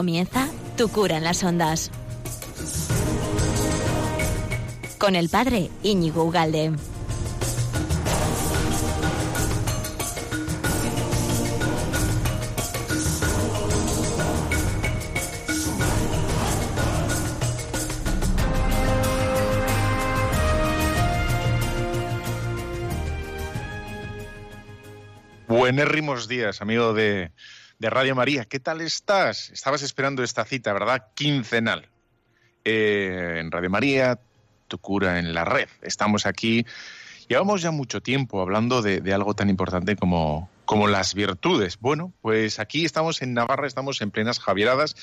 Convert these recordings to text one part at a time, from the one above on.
Comienza Tu cura en las ondas. Con el padre Íñigo Ugalde. Buenérrimos días, amigo de, de Radio María. ¿Qué tal estás? Estabas esperando esta cita, ¿verdad? Quincenal. Eh, en Radio María, tu cura en la red. Estamos aquí. Llevamos ya mucho tiempo hablando de, algo tan importante como, como las virtudes. Bueno, pues aquí estamos en Navarra, estamos en plenas Javieradas.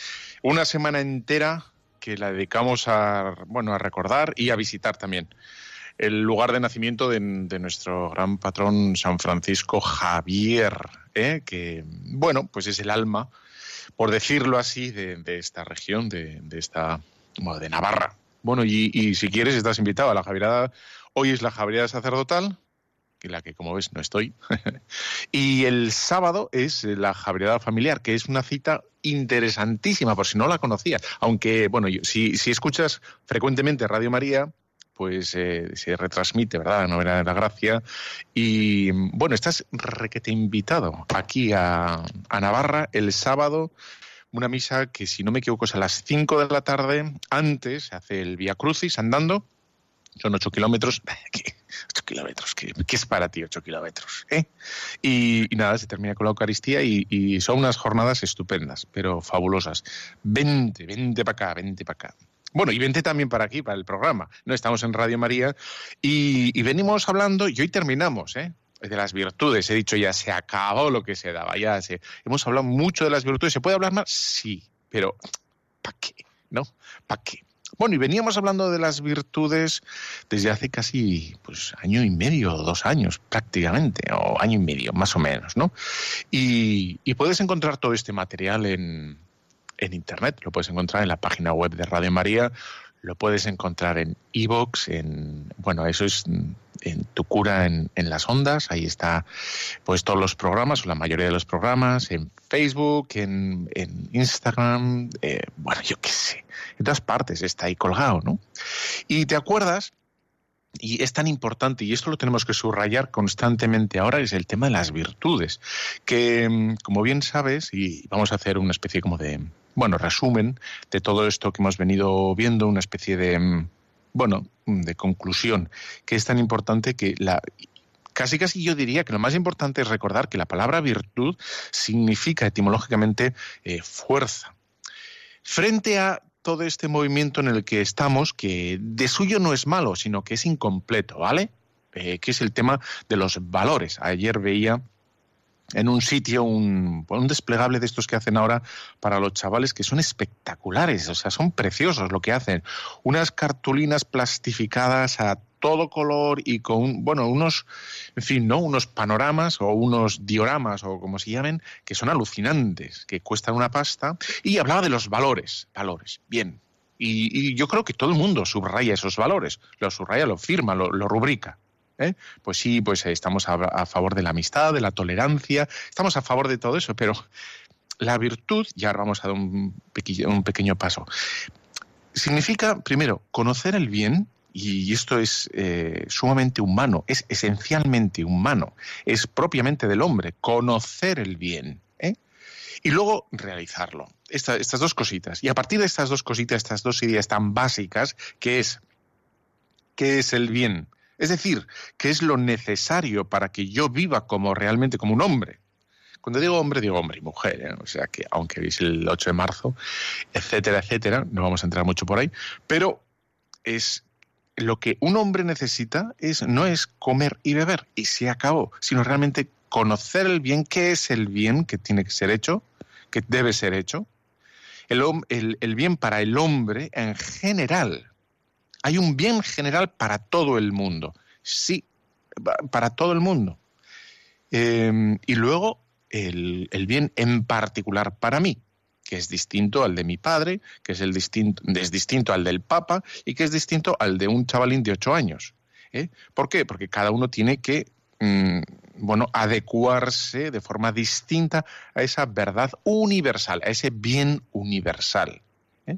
Una semana entera que la dedicamos a, bueno, a recordar y a visitar también el lugar de nacimiento de, nuestro gran patrón San Francisco Javier, ¿eh? que, bueno, pues es el alma, por decirlo así, de, esta región, de, esta, bueno, de Navarra. Bueno, y, y, si quieres, estás invitado a la Javierada. Hoy es la Javierada sacerdotal, en la que, como ves, no estoy. y el sábado es la Javierada familiar, que es una cita interesantísima, por si no la conocías. Aunque, bueno, si, si escuchas frecuentemente Radio María, pues eh, se retransmite, ¿verdad? La novena de la gracia. Y bueno, estás requete invitado aquí a, a, Navarra el sábado. Una misa que, si no me equivoco, es a las 5 de la tarde. Antes se hace el Via Crucis andando. Son 8 kilómetros. 8 kilómetros, ¿qué, ¿qué, es para ti 8 kilómetros? ¿eh? Y, nada, se termina con la Eucaristía y, y son unas jornadas estupendas, pero fabulosas. Vente, vente para acá, vente para acá. Bueno, y vente también para aquí, para el programa. No estamos en Radio María y, venimos hablando, y hoy terminamos, ¿eh? de las virtudes. He dicho ya, se acabó lo que se daba. Ya se, hemos hablado mucho de las virtudes. ¿Se puede hablar más? Sí, pero ¿para qué? ¿No? ¿Para qué? Bueno, y veníamos hablando de las virtudes desde hace casi pues año y medio, dos años prácticamente, o año y medio, más o menos, ¿no? Y puedes encontrar todo este material en, en Internet, lo puedes encontrar en la página web de Radio María, lo puedes encontrar en iVoox, en, bueno, eso es en Tu Cura en, en, las Ondas, ahí está pues todos los programas, o la mayoría de los programas, en Facebook, en, en Instagram, eh, bueno, yo qué sé, en todas partes está ahí colgado, ¿no? Y te acuerdas y es tan importante, y esto lo tenemos que subrayar constantemente ahora, es el tema de las virtudes, que como bien sabes, y vamos a hacer una especie como de, bueno, resumen de todo esto que hemos venido viendo, una especie de, bueno, de conclusión, que es tan importante que la, casi casi yo diría que lo más importante es recordar que la palabra virtud significa etimológicamente eh, fuerza. Frente a todo este movimiento en el que estamos, que de suyo no es malo, sino que es incompleto, ¿vale? Eh, que es el tema de los valores. Ayer veía en un sitio un, un, desplegable de estos que hacen ahora para los chavales que son espectaculares, o sea, son preciosos lo que hacen. Unas cartulinas plastificadas a todo color y con, bueno, unos, en fin, ¿no? Unos panoramas o unos dioramas o como se llamen, que son alucinantes, que cuestan una pasta. Y hablaba de los valores, valores, bien. Y, y yo creo que todo el mundo subraya esos valores, lo subraya, lo firma, lo, lo rubrica. ¿Eh? Pues sí, pues estamos a, favor de la amistad, de la tolerancia, estamos a favor de todo eso, pero la virtud, ya vamos a dar un pequeño, paso, significa, primero, conocer el bien, y esto es eh, sumamente humano, es esencialmente humano, es propiamente del hombre, conocer el bien. ¿eh? Y luego realizarlo. Esta, estas dos cositas. Y a partir de estas dos cositas, estas dos ideas tan básicas, que es, ¿qué es el bien? Es decir, ¿qué es lo necesario para que yo viva como realmente como un hombre? Cuando digo hombre, digo hombre y mujer, ¿eh? o sea que aunque veis el 8 de marzo, etcétera, etcétera, no vamos a entrar mucho por ahí, pero es lo que un hombre necesita es no es comer y beber y se acabó, sino realmente conocer el bien, qué es el bien que tiene que ser hecho, que debe ser hecho, el, el bien para el hombre en general. Hay un bien general para todo el mundo, sí, para todo el mundo. Eh, y luego el, bien en particular para mí, que es distinto al de mi padre, que es, el distinto, es distinto al del Papa y que es distinto al de un chavalín de ocho años. ¿eh? ¿Por qué? Porque cada uno tiene que, mmm, bueno, adecuarse de forma distinta a esa verdad universal, a ese bien universal. ¿eh?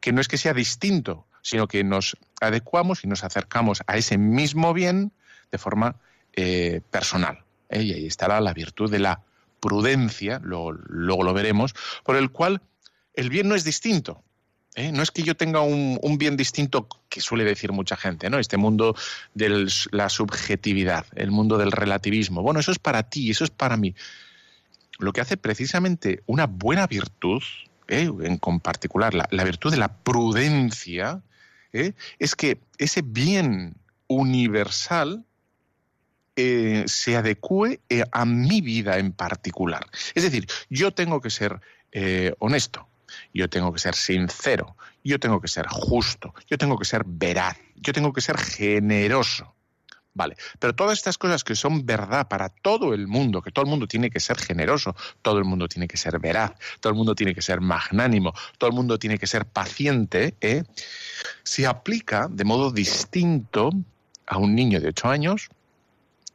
Que no es que sea distinto, sino que nos adecuamos y nos acercamos a ese mismo bien de forma eh, personal. ¿eh? Y ahí estará la virtud de la prudencia, luego, lo veremos, por el cual el bien no es distinto. ¿eh? No es que yo tenga un, bien distinto que suele decir mucha gente, ¿no? Este mundo de la subjetividad, el mundo del relativismo. Bueno, eso es para ti, eso es para mí. Lo que hace precisamente una buena virtud, en particular la, la, virtud de la prudencia, es que ese bien universal eh, se adecue eh, a mi vida en particular. Es decir, yo tengo que ser eh, honesto, yo tengo que ser sincero, yo tengo que ser justo, yo tengo que ser veraz, yo tengo que ser generoso. Vale, pero todas estas cosas que son verdad para todo el mundo, que todo el mundo tiene que ser generoso, todo el mundo tiene que ser veraz, todo el mundo tiene que ser magnánimo, todo el mundo tiene que ser paciente, se aplica de modo distinto a un niño de 8 años,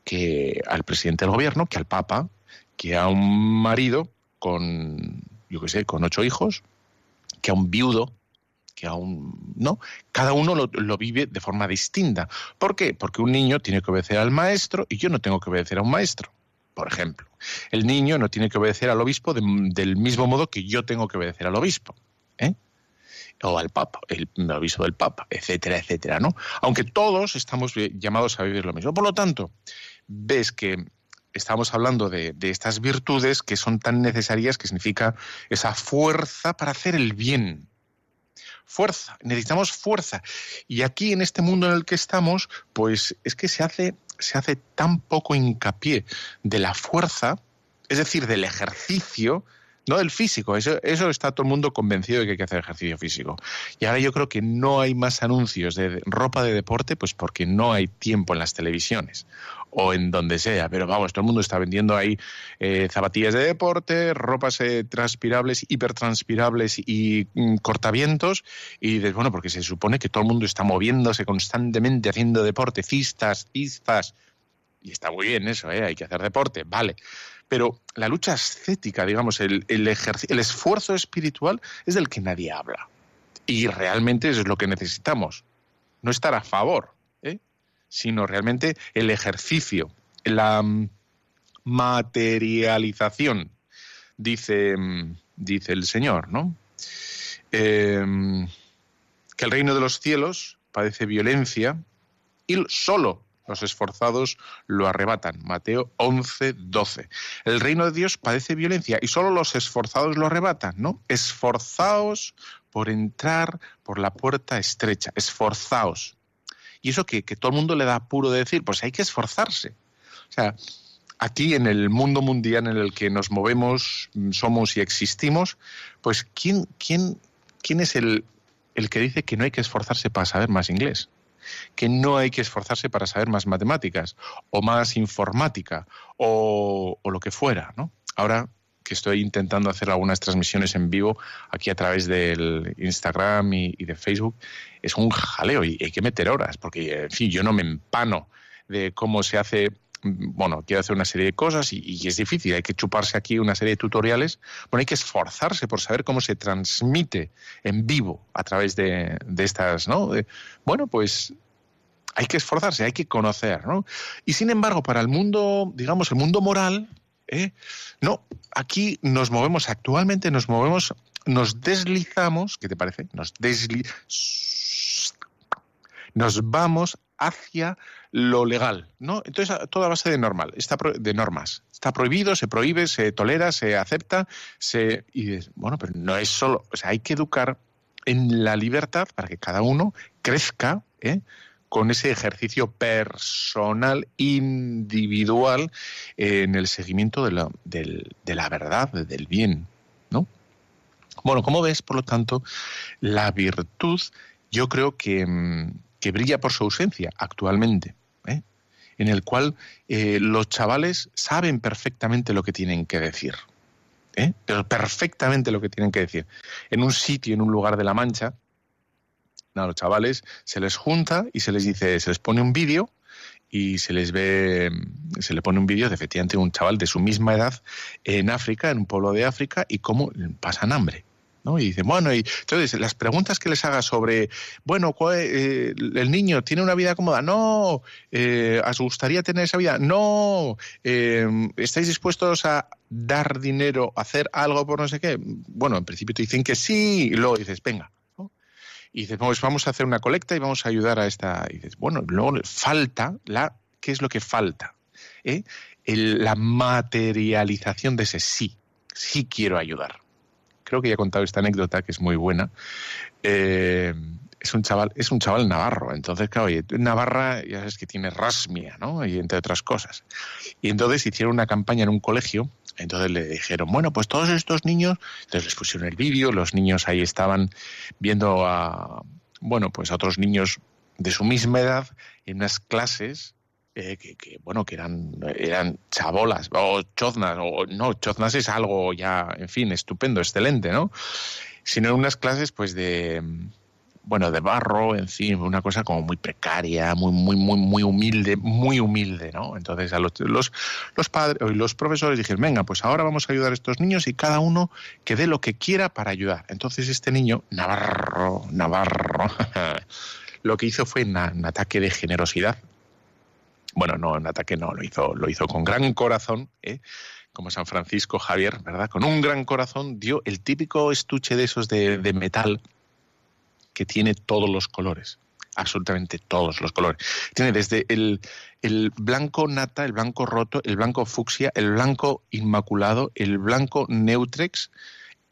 que al presidente del gobierno, que al Papa, que a un marido con, yo qué sé, con ocho hijos, que a un viudo, que a un... ¿No? Cada uno lo, vive de forma distinta. ¿Por qué? Porque un niño tiene que obedecer al maestro y yo no tengo que obedecer a un maestro, por ejemplo. El niño no tiene que obedecer al obispo del mismo modo que yo tengo que obedecer al obispo. ¿eh? o al Papa, el, obispo del Papa, etcétera, etcétera, ¿no? Aunque todos estamos llamados a vivir lo mismo. Por lo tanto, ves que estamos hablando de, estas virtudes que son tan necesarias, que significa esa fuerza para hacer el bien. Fuerza, necesitamos fuerza. Y aquí en este mundo en el que estamos, pues es que se hace, se hace tan poco hincapié de la fuerza, es decir, del ejercicio, no del físico, eso, eso está todo el mundo convencido de que hay que hacer ejercicio físico. Y ahora yo creo que no hay más anuncios de ropa de deporte, pues porque no hay tiempo en las televisiones o en donde sea. Pero vamos, todo el mundo está vendiendo ahí eh, zapatillas de deporte, ropas eh, transpirables, hipertranspirables y mm, cortavientos. Y dices, bueno, porque se supone que todo el mundo está moviéndose constantemente haciendo deporte, cistas, cistas. Y está muy bien eso, ¿eh? hay que hacer deporte, vale. Pero la lucha ascética, digamos, el, el, esfuerzo espiritual es del que nadie habla. Y realmente eso es lo que necesitamos. No estar a favor, ¿eh? sino realmente el ejercicio, la mm, materialización, dice, mm, dice el Señor, ¿no? Em, que el reino de los cielos padece violencia y solo los esforzados lo arrebatan. Mateo 11, 12. El reino de Dios padece violencia y solo los esforzados lo arrebatan, ¿no? Esforzaos por entrar por la puerta estrecha, esforzaos. Y eso que, que todo el mundo le da apuro de decir, pues hay que esforzarse. O sea, aquí en el mundo mundial en el que nos movemos, somos y existimos, pues ¿quién, quién, quién es el, el que dice que no hay que esforzarse para saber más inglés? Que no hay que esforzarse para saber más matemáticas o más informática o, lo que fuera, ¿no? Ahora que estoy intentando hacer algunas transmisiones en vivo aquí a través del Instagram y, de Facebook, es un jaleo y hay que meter horas, porque, en fin, yo no me empano de cómo se hace bueno, quiero hacer una serie de cosas y, es difícil, hay que chuparse aquí una serie de tutoriales. Bueno, hay que esforzarse por saber cómo se transmite en vivo a través de, estas, ¿no? bueno, pues hay que esforzarse, hay que conocer, ¿no? Y sin embargo, para el mundo, digamos, el mundo moral, ¿eh? no, aquí nos movemos, actualmente nos movemos, nos deslizamos, ¿qué te parece? Nos deslizamos, nos vamos hacia lo legal, ¿no? Entonces, toda base de normal, está de normas. Está prohibido, se prohíbe, se tolera, se acepta, se y bueno, pero no es solo, o sea, hay que educar en la libertad para que cada uno crezca, ¿eh? con ese ejercicio personal, individual, en el seguimiento de la, de la verdad, del bien, ¿no? Bueno, como ves, por lo tanto, la virtud yo creo que, mm, que brilla por su ausencia actualmente, ¿eh? en el cual eh, los chavales saben perfectamente lo que tienen que decir. ¿eh? Pero perfectamente lo que tienen que decir. En un sitio, en un lugar de la Mancha, a los chavales se les junta y se les dice, se les pone un vídeo y se les ve, se le pone un vídeo de efectivamente un chaval de su misma edad en África, en un pueblo de África, y cómo pasan hambre. ¿No? Y dicen, bueno, y entonces las preguntas que les haga sobre, bueno, eh, el niño tiene una vida cómoda, no, eh, ¿os gustaría tener esa vida? No, eh, ¿estáis dispuestos a dar dinero, hacer algo por no sé qué? Bueno, en principio te dicen que sí, y luego dices, venga. Y dices, pues vamos a hacer una colecta y vamos a ayudar a esta. Y dices, bueno, luego falta la. ¿Qué es lo que falta? la materialización de ese sí. Sí quiero ayudar creo que ya he contado esta anécdota que es muy buena. Eh, es un chaval, es un chaval navarro. Entonces, claro, oye, Navarra ya sabes que tiene rasmia, ¿no? Y entre otras cosas. Y entonces hicieron una campaña en un colegio. Entonces le dijeron, bueno, pues todos estos niños, entonces les pusieron el vídeo, los niños ahí estaban viendo a, bueno, pues a otros niños de su misma edad en unas clases eh, que, bueno, que eran, eran chabolas o choznas, o no, choznas es algo ya, en fin, estupendo, excelente, ¿no? Sino unas clases, pues, de, bueno, de barro, en una cosa como muy precaria, muy, muy, muy, muy humilde, muy humilde, ¿no? Entonces a los, los, los padres los profesores dijeron, venga, pues ahora vamos a ayudar a estos niños y cada uno que dé lo que quiera para ayudar. Entonces este niño, Navarro, Navarro, lo que hizo fue un ataque de generosidad bueno, no, en ataque no, lo hizo, lo hizo con gran corazón, ¿eh? como San Francisco Javier, ¿verdad? Con un gran corazón dio el típico estuche de esos de, metal que tiene todos los colores, absolutamente todos los colores. Tiene desde el, el, blanco nata, el blanco roto, el blanco fucsia, el blanco inmaculado, el blanco neutrex,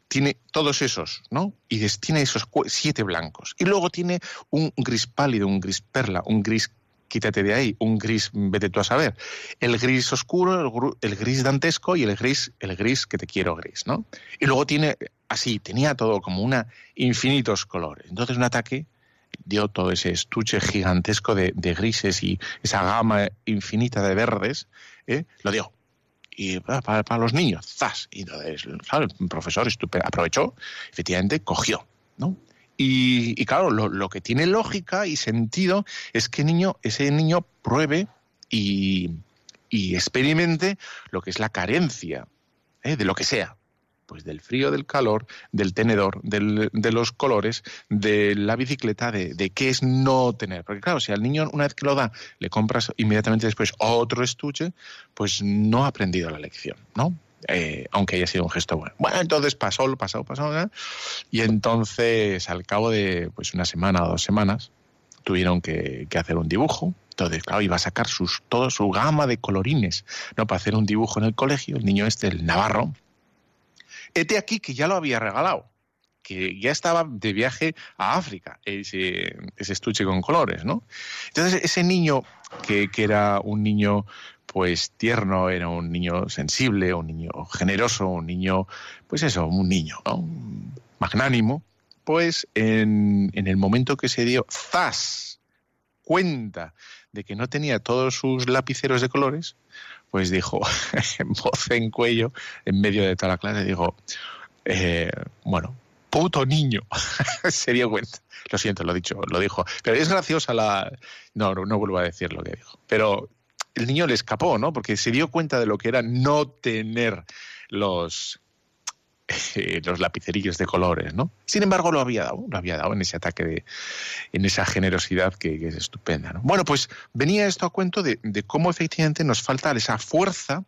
tiene todos esos, ¿no? Y tiene esos siete blancos. Y luego tiene un gris pálido, un gris perla, un gris quítate de ahí, un gris, vete tú a saber. El gris oscuro, el, gris dantesco y el gris, el gris que te quiero gris, ¿no? Y luego tiene, así, tenía todo como una infinitos colores. Entonces un ataque dio todo ese estuche gigantesco de, grises y esa gama infinita de verdes, ¿eh? lo dio. Y para, los niños, ¡zas! Y entonces, el profesor aprovechó, efectivamente, cogió, ¿no? Y, claro, lo, que tiene lógica y sentido es que niño, ese niño pruebe y, experimente lo que es la carencia ¿eh? de lo que sea. Pues del frío, del calor, del tenedor, de los colores, de la bicicleta, de, de, qué es no tener. Porque claro, si al niño una vez que lo da le compras inmediatamente después otro estuche, pues no ha aprendido la lección, ¿no? Eh, aunque haya sido un gesto bueno. Bueno, entonces pasó, pasó, pasó, y entonces al cabo de pues una semana o dos semanas tuvieron que, hacer un dibujo. Entonces, claro, iba a sacar sus, toda su gama de colorines, ¿no? Para hacer un dibujo en el colegio, el niño este, el Navarro. Este aquí que ya lo había regalado, que ya estaba de viaje a África, ese, ese estuche con colores, ¿no? Entonces, ese niño, que era un niño pues tierno, era un niño sensible, un niño generoso, un niño, pues eso, un niño, ¿no? magnánimo, pues en, el momento que se dio ¡zas! cuenta de que no tenía todos sus lapiceros de colores, pues dijo, en voz en cuello, en medio de toda la clase, dijo, eh, bueno, puto niño, se dio cuenta. Lo siento, lo dicho, lo dijo. Pero es graciosa la... No, no, no vuelvo a decir lo que dijo. Pero el niño le escapó, ¿no? Porque se dio cuenta de lo que era no tener los, eh, los lapicerillos de colores, ¿no? Sin embargo, lo había dado, lo había dado en ese ataque, de, en esa generosidad que, es estupenda, ¿no? Bueno, pues venía esto a cuento de, cómo efectivamente nos falta esa fuerza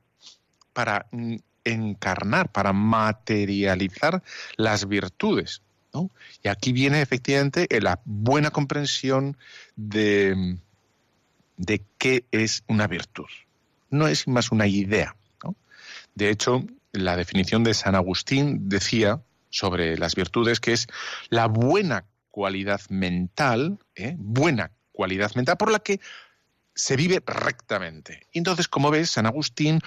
para mm, encarnar, para materializar las virtudes, ¿no? Y aquí viene efectivamente la buena comprensión de de qué es una virtud. No es más una idea. De hecho, la definición de San Agustín decía sobre las virtudes que es la buena cualidad mental, ¿eh? buena cualidad mental por la que se vive rectamente. Y entonces, como ves, San Agustín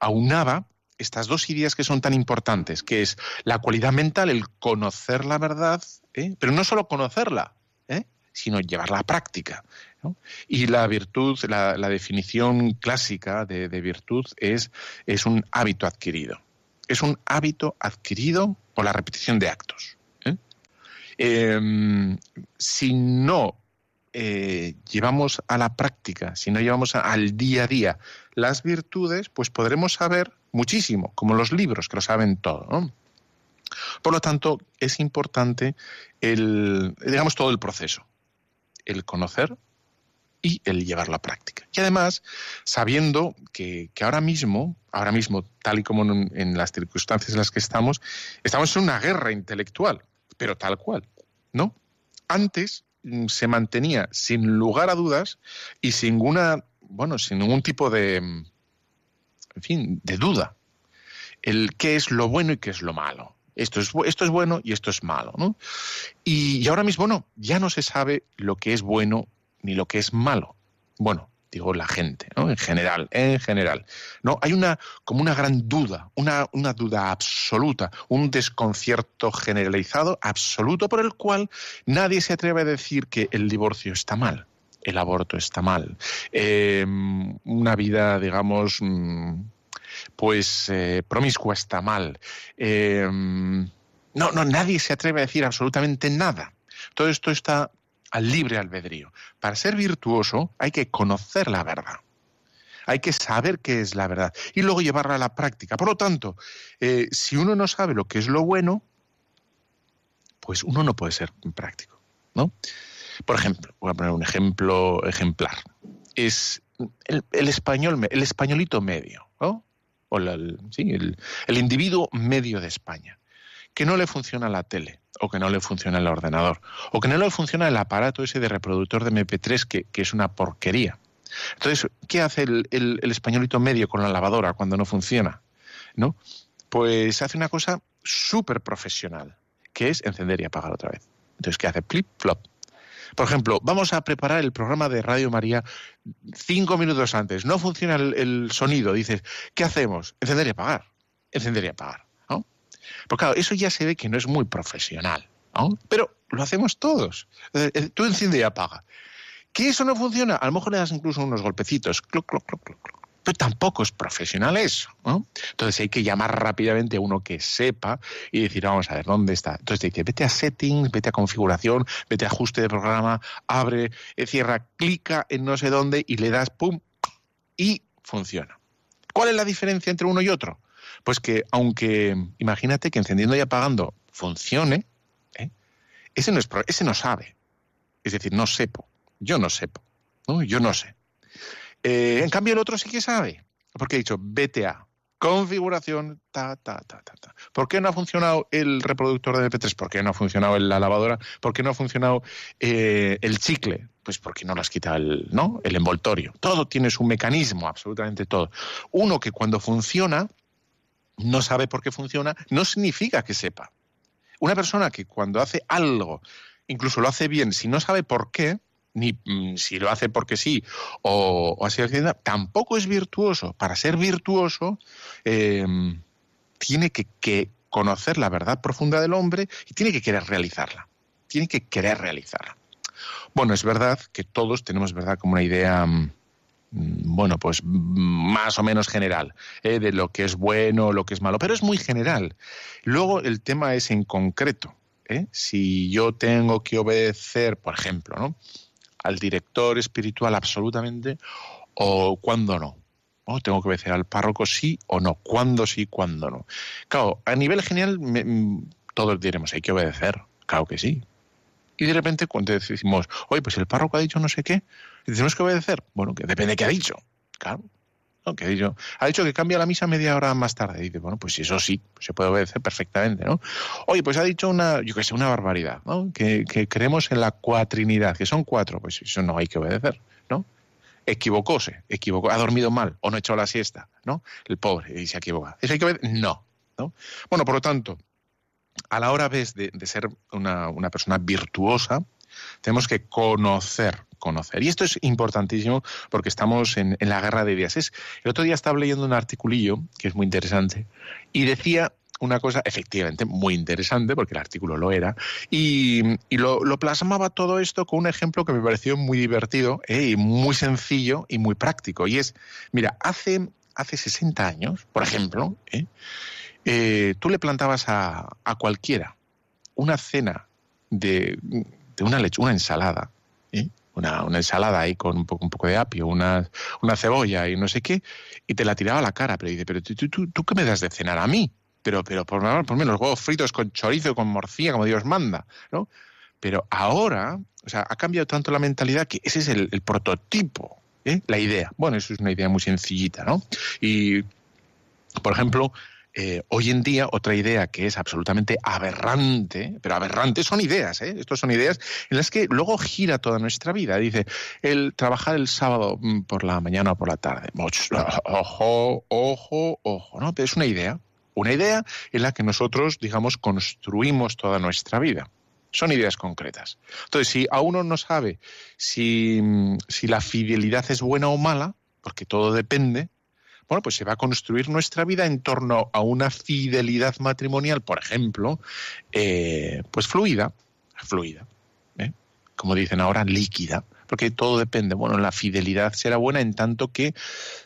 aunaba estas dos ideas que son tan importantes, que es la cualidad mental, el conocer la verdad, ¿eh? pero no solo conocerla, ¿eh? sino llevarla a práctica. Y la virtud, la, definición clásica de, virtud es, es, un hábito adquirido. Es un hábito adquirido por la repetición de actos. ¿eh? Em, si no eh, llevamos a la práctica, si no llevamos al día a día las virtudes, pues podremos saber muchísimo, como los libros que lo saben todo. Por lo tanto, es importante el, digamos, todo el proceso, el conocer y el llevar la práctica. Y además, sabiendo que, ahora mismo, ahora mismo, tal y como en, las circunstancias en las que estamos, estamos en una guerra intelectual, pero tal cual, ¿no? Antes mm, se mantenía sin lugar a dudas y sin ninguna, bueno, sin ningún tipo de, en fin, de duda, el qué es lo bueno y qué es lo malo. Esto es, esto es bueno y esto es malo. ¿no? Y, ahora mismo no, ya no se sabe lo que es bueno ni lo que es malo. Bueno, digo la gente, ¿no? En general, en general. No, hay una como una gran duda, una, una duda absoluta, un desconcierto generalizado absoluto por el cual nadie se atreve a decir que el divorcio está mal, el aborto está mal, eh, una vida, digamos, mm, pues eh, promiscua está mal. Eh, no, no, nadie se atreve a decir absolutamente nada. Todo esto está al libre albedrío. Para ser virtuoso hay que conocer la verdad. Hay que saber qué es la verdad y luego llevarla a la práctica. Por lo tanto, eh, si uno no sabe lo que es lo bueno, pues uno no puede ser práctico, ¿no? Por ejemplo, voy a poner un ejemplo ejemplar. Es el, el español, el españolito medio, ¿no? o el, el, individuo medio de España, que no le funciona la tele, o que no le funciona el ordenador, o que no le funciona el aparato ese de reproductor de MP3 que, que es una porquería. Entonces, ¿qué hace el, el, españolito medio con la lavadora cuando no funciona? ¿No? Pues hace una cosa súper profesional, que es encender y apagar otra vez. Entonces, ¿qué hace? Flip, flop. Por ejemplo, vamos a preparar el programa de Radio María cinco minutos antes. No funciona el, sonido. Dices, ¿qué hacemos? Encender y apagar. Encender y apagar. Porque claro, eso ya se ve que no es muy profesional. Pero lo hacemos todos. Tú enciende y apaga. ¿Que eso no funciona? A lo mejor le das incluso unos golpecitos. Cloc, cloc, cloc, cloc pero tampoco es profesional eso. ¿no? Entonces hay que llamar rápidamente a uno que sepa y decir, vamos a ver, ¿dónde está? Entonces te dice, vete a settings, vete a configuración, vete a ajuste de programa, abre, eh, cierra, clica en no sé dónde y le das pum y funciona. ¿Cuál es la diferencia entre uno y otro? Pues que aunque imagínate que encendiendo y apagando funcione, ¿eh? ese, no es, ese no sabe. Es decir, no sepo. Yo no sepo. ¿no? Yo no sé. Eh, en cambio, el otro sí que sabe, porque he dicho BTA, configuración, ta, ta, ta, ta, ta. ¿Por qué no ha funcionado el reproductor de MP3? ¿Por qué no ha funcionado la lavadora? ¿Por qué no ha funcionado eh, el chicle? Pues porque no las quita el, ¿no? el envoltorio. Todo tiene su mecanismo, absolutamente todo. Uno que cuando funciona no sabe por qué funciona, no significa que sepa. Una persona que cuando hace algo, incluso lo hace bien, si no sabe por qué, ni mm, si lo hace porque sí o, así tampoco es virtuoso. Para ser virtuoso em, tiene que, conocer la verdad profunda del hombre y tiene que querer realizarla. Tiene que querer realizarla. Bueno, es verdad que todos tenemos, ¿verdad?, como una idea, mm, bueno, pues más o menos general, ¿eh? de lo que es bueno, lo que es malo, pero es muy general. Luego el tema es en concreto. ¿eh? Si yo tengo que obedecer, por ejemplo, ¿no? al director espiritual absolutamente o cuándo no. ¿no? Tengo que obedecer al párroco sí o no, cuándo sí, cuándo no. Claro, a nivel general mm, todos diremos, hay que obedecer, claro que sí. Y de repente cuando decimos, oye, pues el párroco ha dicho no sé qué, tenemos que obedecer. Bueno, que depende de qué ha dicho. Claro, que ha, dicho, ha dicho que cambia la misa media hora más tarde. Y dice, bueno, pues eso sí, se puede obedecer perfectamente, ¿no? Oye, pues ha dicho una, yo que sé, una barbaridad, ¿no? Que, creemos en la cuatrinidad, que son cuatro, pues eso no hay que obedecer, ¿no? Equivocóse, equivocó, ha dormido mal o no ha hecho la siesta, ¿no? El pobre, y se ha equivocado. ¿Eso hay que obedecer? No, ¿no? Bueno, por lo tanto, a la hora de, de ser una, una persona virtuosa, tenemos que conocer conocer. Y esto es importantísimo porque estamos en, la guerra de ideas. Es, el otro día estaba leyendo un articulillo que es muy interesante y decía una cosa efectivamente muy interesante, porque el artículo lo era, y, lo, plasmaba todo esto con un ejemplo que me pareció muy divertido eh, y muy sencillo y muy práctico. Y es, mira, hace, hace 60 años, por ejemplo, eh, eh, tú le plantabas a, a cualquiera una cena de, de una leche, una ensalada, una, ensalada ahí con un poco, un poco de apio, una, una cebolla y no sé qué, y te la tiraba a la cara, pero dice, pero tú, tú, tú qué me das de cenar a mí? Pero, pero por, por menos huevos fritos con chorizo, con morcilla, como Dios manda, ¿no? Pero ahora, o sea, ha cambiado tanto la mentalidad que ese es el, prototipo, ¿eh? la idea. Bueno, eso es una idea muy sencillita, ¿no? Y, por ejemplo, eh, hoy en día otra idea que es absolutamente aberrante, pero aberrante son ideas, ¿eh? Estos son ideas en las que luego gira toda nuestra vida. Dice, el trabajar el sábado mm, por la mañana o por la tarde. Ojo, ojo, ojo, ¿no? Pero es una idea, una idea en la que nosotros, digamos, construimos toda nuestra vida. Son ideas concretas. Entonces, si a uno no sabe si, mm, si la fidelidad es buena o mala, porque todo depende, bueno, pues se va a construir nuestra vida en torno a una fidelidad matrimonial, por ejemplo, eh, pues fluida, fluida, ¿eh? como dicen ahora, líquida, porque todo depende. Bueno, la fidelidad será buena en tanto que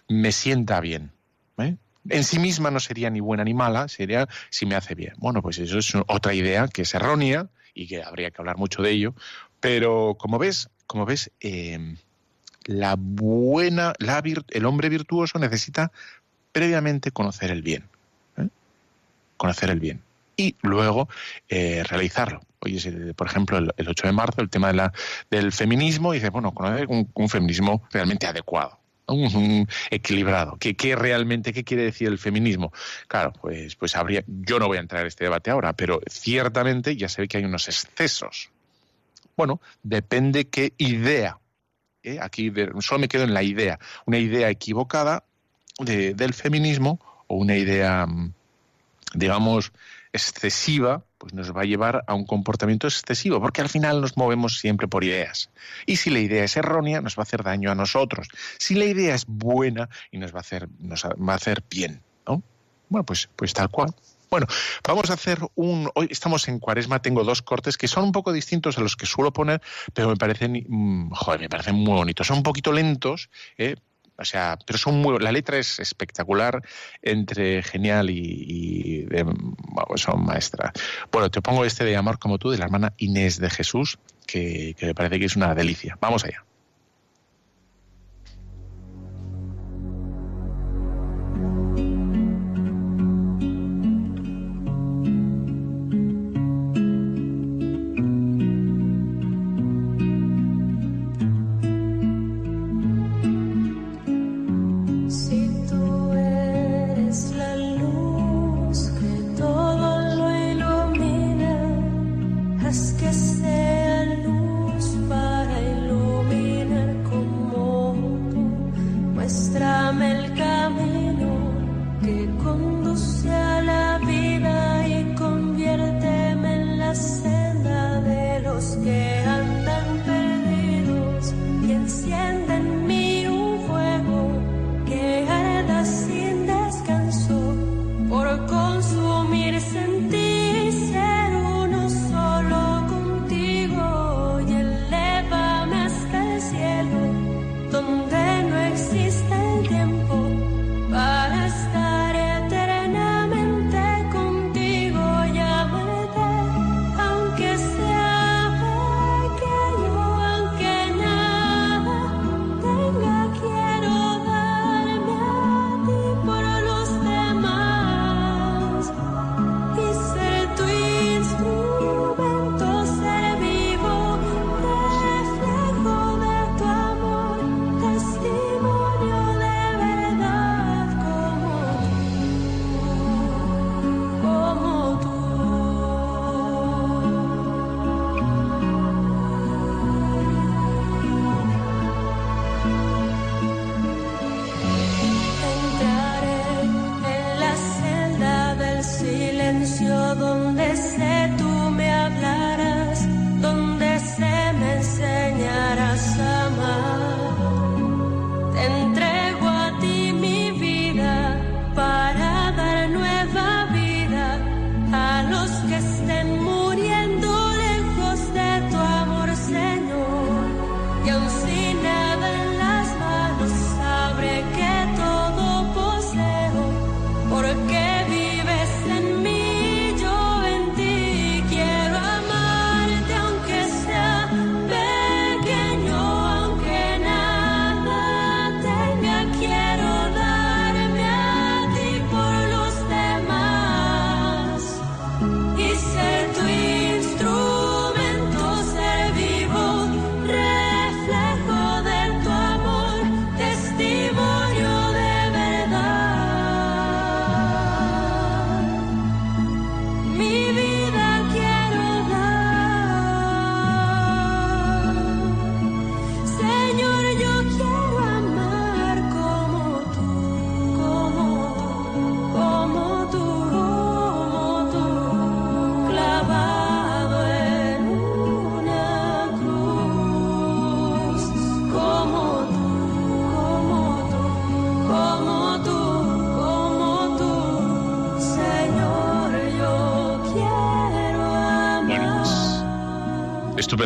me sienta bien. ¿eh? En sí misma no sería ni buena ni mala, sería si me hace bien. Bueno, pues eso es otra idea que es errónea y que habría que hablar mucho de ello, pero como ves, como ves, la buena, la el hombre virtuoso necesita previamente conocer el bien. ¿eh? Conocer el bien. Y luego eh, realizarlo. Oye, por ejemplo, el, 8 de marzo, el tema de la, del feminismo, dice, bueno, conocer un, feminismo realmente adecuado. Equilibrado. ¿Qué, ¿Qué, realmente qué quiere decir el feminismo? Claro, pues, pues habría. Yo no voy a entrar en este debate ahora, pero ciertamente ya se ve que hay unos excesos. Bueno, depende qué idea aquí solo me quedo en la idea, una idea equivocada del feminismo o una idea, mm, digamos, excesiva, pues nos va a llevar a un comportamiento excesivo, porque al final nos movemos siempre por ideas. Y si la idea es errónea, nos va a hacer daño a nosotros. Si la idea es buena y nos va a hacer, nos va a hacer bien, ¿no? Bueno, pues, pues tal cual. Bueno, vamos a hacer un. Hoy estamos en Cuaresma, tengo dos cortes que son un poco distintos a los que suelo poner, pero me parecen, mm, joder, me parecen muy bonitos. Son un poquito lentos, ¿eh? o sea, pero son muy. La letra es espectacular, entre genial y, son maestras. Bueno, te pongo este de Amor como tú, de la hermana Inés de Jesús, que me parece que es una delicia. Vamos allá.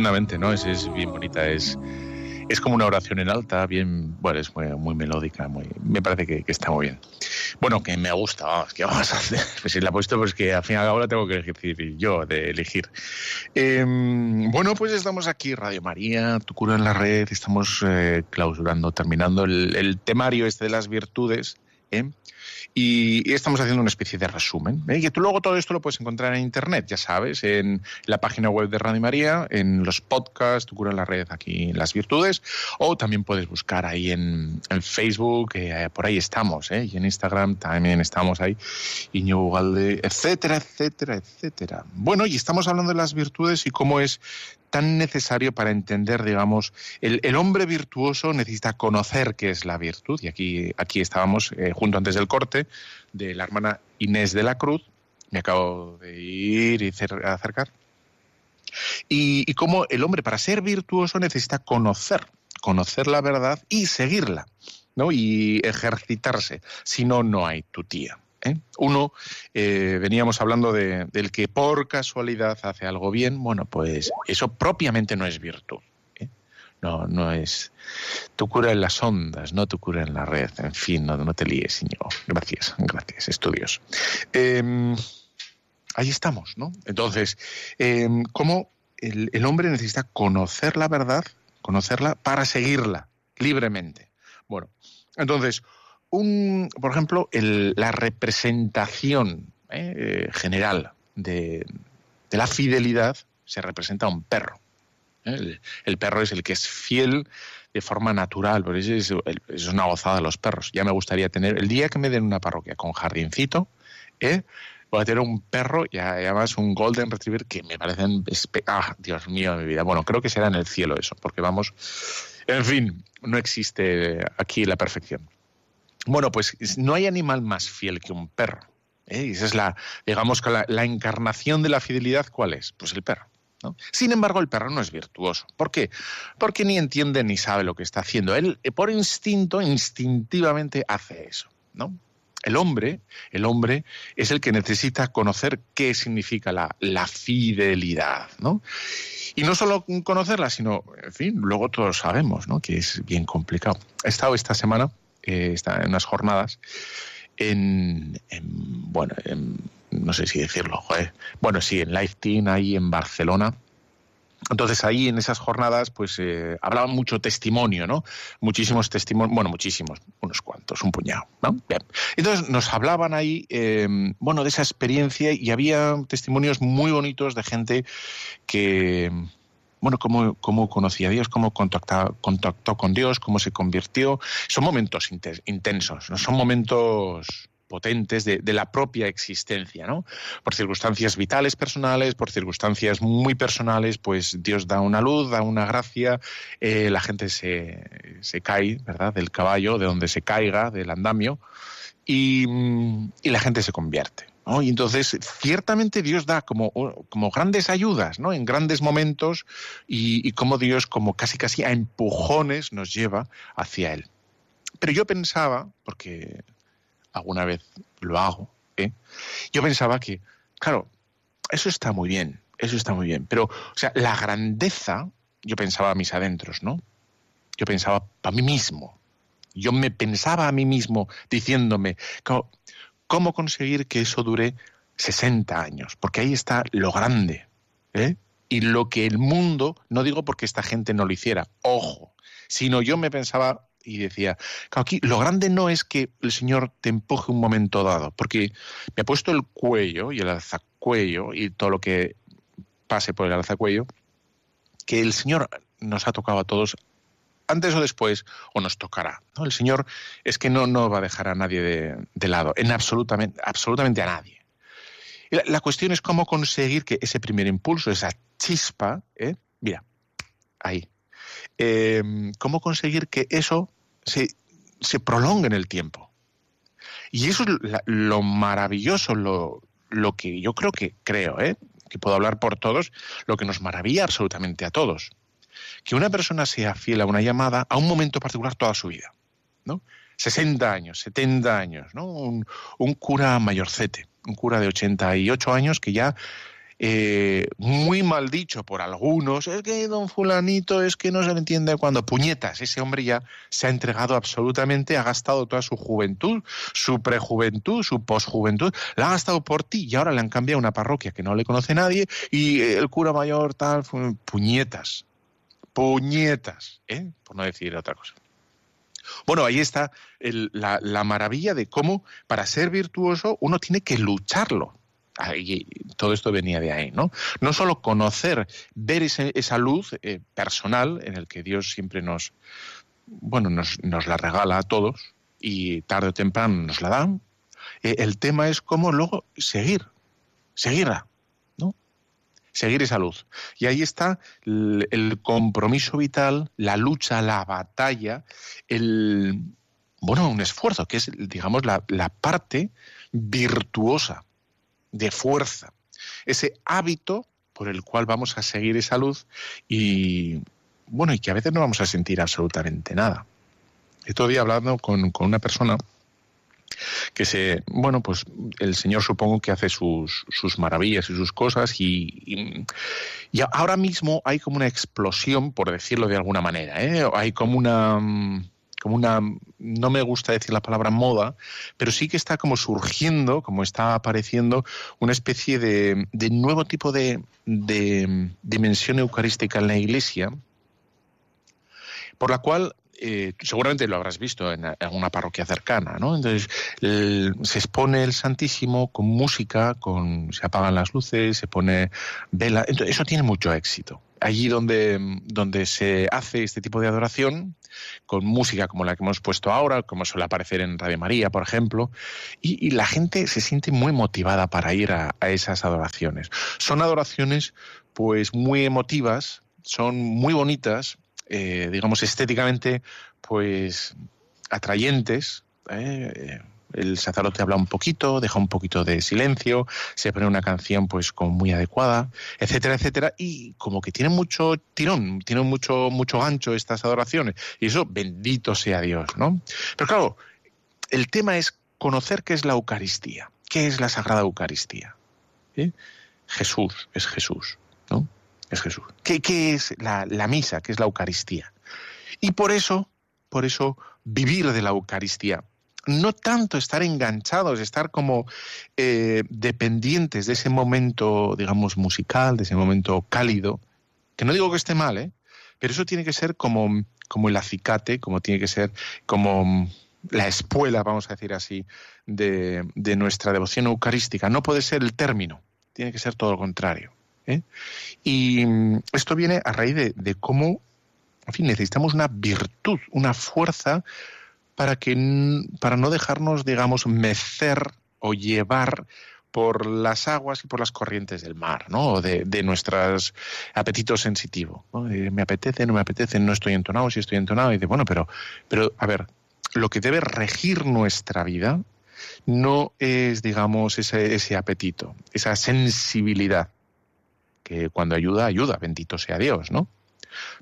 Estupendamente, ¿no? Es, es bien bonita, es, es como una oración en alta, bien, bueno, es muy, muy melódica, muy, me parece que, está muy bien. Bueno, que me gusta, vamos, ¿qué vamos a hacer? Pues si la he puesto, pues que al fin y al cabo la tengo que elegir yo, de elegir. Em, bueno, pues estamos aquí, Radio María, Tu Cura en la Red, estamos eh, clausurando, terminando el, temario este de las virtudes, ¿eh? Y, estamos haciendo una especie de resumen. ¿eh? Y tú luego todo esto lo puedes encontrar en internet, ya sabes, en la página web de Radio María, en los podcasts, tu cura en la red, aquí en las virtudes, o también puedes buscar ahí en, Facebook, eh, por ahí estamos, y en Instagram también estamos ahí, Iñigo Ugalde, etcétera, etcétera, etcétera. Bueno, y estamos hablando de las virtudes y cómo es tan necesario para entender, digamos, el, hombre virtuoso necesita conocer qué es la virtud. Y aquí, aquí estábamos, eh, junto antes del corte, de la hermana Inés de la Cruz, me acabo de ir y acercar, y, y cómo el hombre para ser virtuoso necesita conocer, conocer la verdad y seguirla, ¿no? Y ejercitarse, si no, no hay tu tía. ¿Eh? Uno, eh, veníamos hablando de, del que por casualidad hace algo bien, bueno, pues eso propiamente no es virtud. ¿eh? No, no es tu cura en las ondas, no tu cura en la red. En fin, no, no te líes, señor. Gracias, gracias, estudios. Em, ahí estamos, ¿no? Entonces, em, ¿cómo el hombre necesita conocer la verdad, conocerla para seguirla libremente? Bueno, entonces, un, por ejemplo, la representación eh, general de, la fidelidad se representa a un perro. ¿eh? El, perro es el que es fiel de forma natural, es, una gozada de los perros. Ya me gustaría tener, el día que me den una parroquia con jardincito, ¿eh? voy a tener un perro y además un Golden Retriever que me parecen... Ah, Dios mío mi vida. Bueno, creo que será en el cielo eso, porque vamos... En fin, no existe aquí la perfección. Bueno, pues no hay animal más fiel que un perro. ¿eh? esa es la, digamos que la, encarnación de la fidelidad, ¿cuál es? Pues el perro. Sin embargo, el perro no es virtuoso. ¿Por qué? Porque ni entiende ni sabe lo que está haciendo. Él, eh, por instinto, instintivamente hace eso. ¿no? El hombre, el hombre es el que necesita conocer qué significa la, la fidelidad, ¿no? Y no solo conocerla, sino, en fin, luego todos sabemos, ¿no? Que es bien complicado. He estado esta semana está en unas jornadas en, bueno, no sé si decirlo, bueno, sí, en Life Team ahí en Barcelona. Entonces ahí en esas jornadas pues eh, hablaban mucho testimonio, ¿no? Muchísimos testimonios, bueno, muchísimos, unos cuantos, un puñado. Entonces nos hablaban ahí, em, bueno, de esa experiencia y había testimonios muy bonitos de gente que, bueno, cómo, cómo conocía a Dios, cómo contactó, con Dios, cómo se convirtió. Son momentos intensos, ¿no? son momentos potentes de, la propia existencia, ¿no? Por circunstancias vitales personales, por circunstancias muy personales, pues Dios da una luz, da una gracia, eh, la gente se, se, cae, ¿verdad? Del caballo, de donde se caiga, del andamio, y, y la gente se convierte. Y entonces, ciertamente Dios da como, como grandes ayudas, ¿no? En grandes momentos y, como Dios, como casi casi a empujones, nos lleva hacia Él. Pero yo pensaba, porque alguna vez lo hago, ¿eh? yo pensaba que, claro, eso está muy bien, eso está muy bien, pero, o sea, la grandeza, yo pensaba a mis adentros, ¿no? Yo pensaba para mí mismo, yo me pensaba a mí mismo diciéndome, cómo conseguir que eso dure 60 años, porque ahí está lo grande. ¿eh? Y lo que el mundo, no digo porque esta gente no lo hiciera, ojo, sino yo me pensaba y decía, aquí lo grande no es que el Señor te empuje un momento dado, porque me ha puesto el cuello y el alzacuello y todo lo que pase por el alzacuello, que el Señor nos ha tocado a todos antes o después, o nos tocará. ¿no? El Señor es que no, no va a dejar a nadie de, lado, en absolutamente, absolutamente a nadie. la, cuestión es cómo conseguir que ese primer impulso, esa chispa, ¿eh? mira, ahí, eh, cómo conseguir que eso se, se, prolongue en el tiempo. Y eso es lo maravilloso, lo, lo que yo creo que creo, ¿eh? que puedo hablar por todos, lo que nos maravilla absolutamente a todos que una persona sea fiel a una llamada a un momento particular toda su vida. ¿no? 60 años, 70 años, ¿no? un, cura mayorcete, un cura de 88 años que ya eh, muy mal dicho por algunos, es que don fulanito es que no se le entiende cuando puñetas, ese hombre ya se ha entregado absolutamente, ha gastado toda su juventud, su prejuventud, su posjuventud, la ha gastado por ti y ahora le han cambiado una parroquia que no le conoce nadie y el cura mayor tal, puñetas, puñetas, ¿eh? por no decir otra cosa. Bueno, ahí está la, maravilla de cómo para ser virtuoso uno tiene que lucharlo. todo esto venía de ahí, ¿no? No solo conocer, ver esa luz eh, personal en el que Dios siempre nos, bueno, nos, la regala a todos y tarde o temprano nos la dan. Eh, el tema es cómo luego seguir, seguirla, seguir esa luz. Y ahí está el, compromiso vital, la lucha, la batalla, el, bueno, un esfuerzo, que es, digamos, la, parte virtuosa de fuerza, ese hábito por el cual vamos a seguir esa luz y, bueno, y que a veces no vamos a sentir absolutamente nada. Estoy hablando con, con una persona que se, bueno, pues el Señor supongo que hace sus, sus maravillas y sus cosas y, y, ahora mismo hay como una explosión, por decirlo de alguna manera, ¿eh? hay como una como una, no me gusta decir la palabra moda, pero sí que está como surgiendo, como está apareciendo, una especie de, de nuevo tipo de, de dimensión eucarística en la Iglesia, por la cual eh, seguramente lo habrás visto en alguna parroquia cercana, ¿no? Entonces se expone el Santísimo con música, con se apagan las luces, se pone vela, entonces eso tiene mucho éxito. Allí donde, donde se hace este tipo de adoración, con música como la que hemos puesto ahora, como suele aparecer en Radio María, por ejemplo, y, la gente se siente muy motivada para ir a, a esas adoraciones. Son adoraciones pues muy emotivas, son muy bonitas, eh, digamos, estéticamente, pues atrayentes. ¿eh? El sacerdote habla un poquito, deja un poquito de silencio, se pone una canción pues como muy adecuada, etcétera, etcétera, y como que tiene mucho tirón, tiene mucho, mucho gancho estas adoraciones. Y eso, bendito sea Dios, ¿no? Pero claro, el tema es conocer qué es la Eucaristía, qué es la Sagrada Eucaristía. Jesús es Jesús. Es Jesús. ¿Qué, es la, misa? ¿Qué es la Eucaristía? Y por eso, por eso, vivir de la Eucaristía. No tanto estar enganchados, estar como eh, dependientes de ese momento, digamos, musical, de ese momento cálido, que no digo que esté mal, ¿eh? pero eso tiene que ser como, como el acicate, como tiene que ser como la espuela, vamos a decir así, de, de nuestra devoción eucarística. No puede ser el término, tiene que ser todo lo contrario. ¿Eh? Y mm, esto viene a raíz de, cómo, en fin, necesitamos una virtud, una fuerza para, que, para no dejarnos, digamos, mecer o llevar por las aguas y por las corrientes del mar, ¿no? O de, nuestros apetitos sensitivos. me apetece, no me apetece, no estoy entonado, si estoy entonado. Y de bueno, pero, pero, a ver, lo que debe regir nuestra vida no es, digamos, ese apetito, esa sensibilidad cuando ayuda, ayuda, bendito sea Dios, ¿no?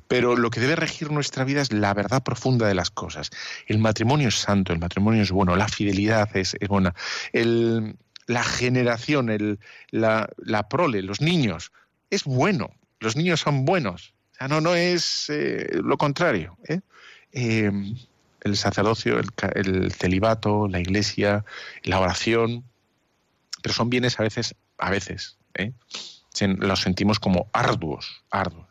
Pero lo que debe regir nuestra vida es la verdad profunda de las cosas. El matrimonio es santo, el matrimonio es bueno, la fidelidad es, buena, la generación, la, prole, los niños, es bueno, los niños son buenos. O sea, no, no es eh, lo contrario. ¿eh? Eh, el sacerdocio, el, el, celibato, la iglesia, la oración, pero son bienes a veces, a veces, ¿eh? Los sentimos como arduos, arduos.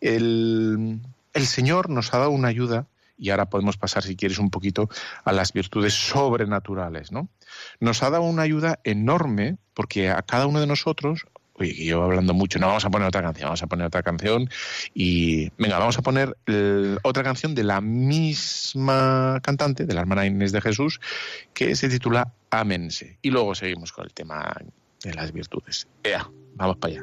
El, Señor nos ha dado una ayuda y ahora podemos pasar, si quieres, un poquito a las virtudes sobrenaturales, ¿no? Nos ha dado una ayuda enorme porque a cada uno de nosotros, oye, yo hablando mucho, no vamos a poner otra canción, vamos a poner otra canción y, venga, vamos a poner otra canción de la misma cantante, de la hermana Inés de Jesús, que se titula Amense. Y luego seguimos con el tema de las virtudes. Ea. Vamos para allá.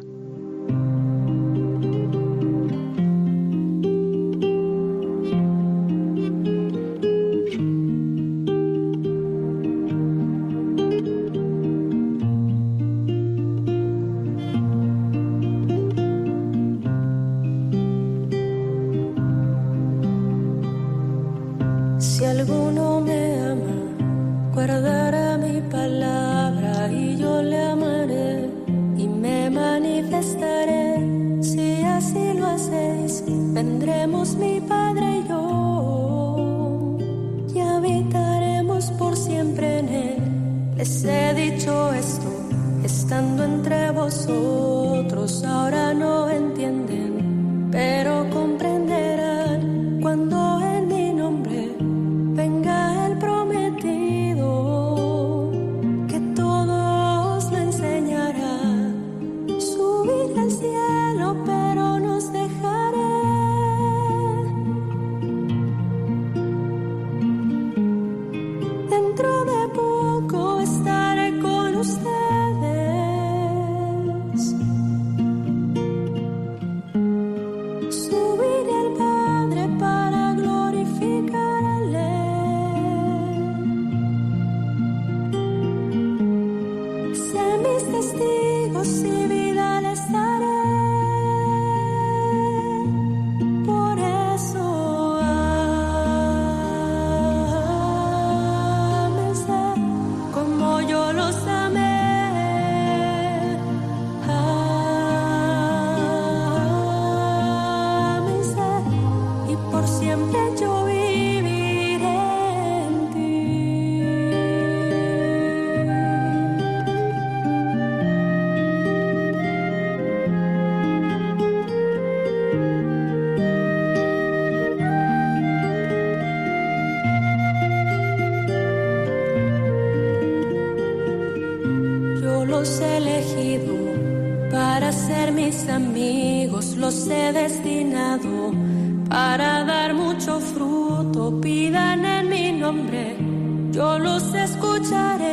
Yo los escucharé.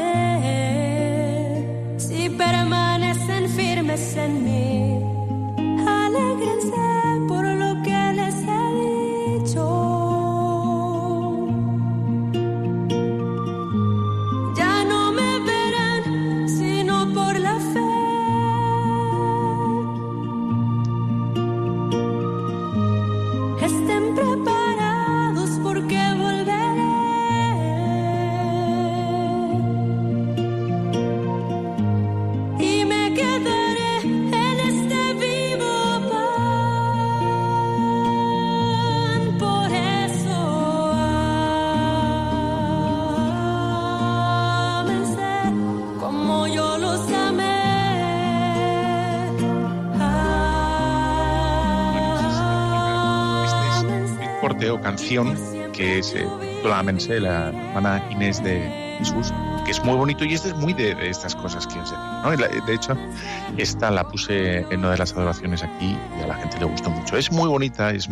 Si permanecen firmes en mí, canción que es eh, Clámense, la hermana Inés de Jesús, que es muy bonito y este es muy de, de estas cosas que os ¿no? De hecho, esta la puse en una de las adoraciones aquí y a la gente le gustó mucho. Es muy bonita, es,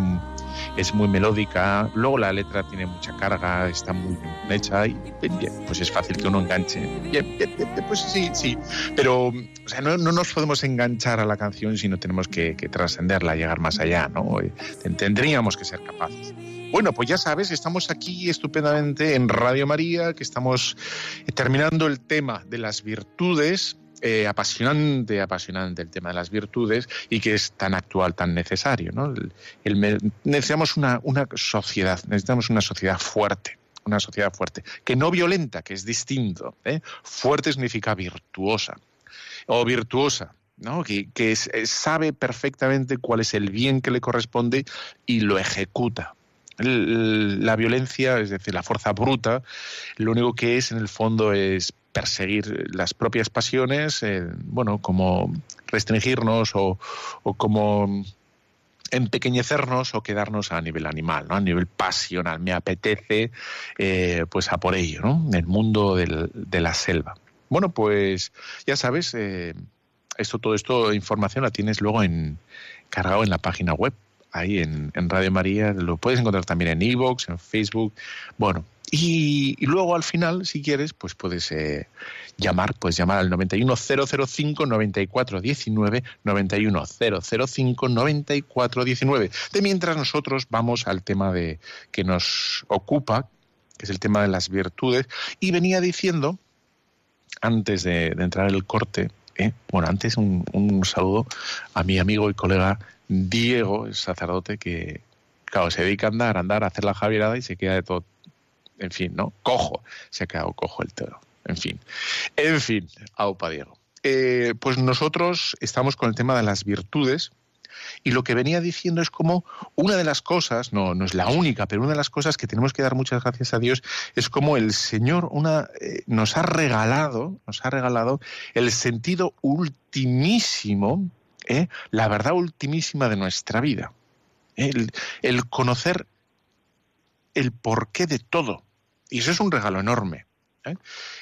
es muy melódica, luego la letra tiene mucha carga, está muy bien hecha y bien, pues es fácil que uno enganche. Bien, bien, pues sí, sí, pero o sea, no, no nos podemos enganchar a la canción si no tenemos que, que trascenderla, llegar más allá, ¿no? Eh, Tendríamos que ser capaces. Bueno, pues ya sabes, estamos aquí estupendamente en Radio María, que estamos eh, terminando el tema de las virtudes, eh, apasionante, apasionante el tema de las virtudes y que es tan actual, tan necesario. ¿no? El- necesitamos una, una sociedad, necesitamos una sociedad fuerte, una sociedad fuerte, que no violenta, que es distinto. ¿eh? Fuerte significa virtuosa o virtuosa. ¿no? que, que es- eh, sabe perfectamente cuál es el bien que le corresponde y lo ejecuta. La violencia, es decir, la fuerza bruta, lo único que es en el fondo es perseguir las propias pasiones, eh, bueno, como restringirnos o, o como empequeñecernos o quedarnos a nivel animal, ¿no? a nivel pasional. Me apetece, eh, pues a por ello, ¿no? El mundo del- de la selva. Bueno, pues ya sabes, eh, esto, todo esto, información la tienes luego en cargado en la página web, ahí en, en Radio María, lo puedes encontrar también en Evox, en Facebook, bueno, y, luego al final, si quieres, pues puedes eh, llamar, puedes llamar al 91005 9419 91005 9419. De mientras nosotros vamos al tema de que nos ocupa, que es el tema de las virtudes, y venía diciendo antes de, de entrar el corte, ¿eh? bueno, antes un, un saludo a mi amigo y colega Diego, el sacerdote que, claro, se dedica a andar, a andar, a hacer la javierada y se queda de todo, en fin, ¿no? Cojo, se ha quedado cojo el toro, en fin. En fin, aupa Diego. Eh, pues nosotros estamos con el tema de las virtudes Y lo que venía diciendo es como una de las cosas, no, no es la única, pero una de las cosas que tenemos que dar muchas gracias a Dios es como el Señor una, eh, nos ha regalado, nos ha regalado el sentido ultimísimo, ¿eh? la verdad ultimísima de nuestra vida. El, el conocer el porqué de todo. Y eso es un regalo enorme. ¿eh?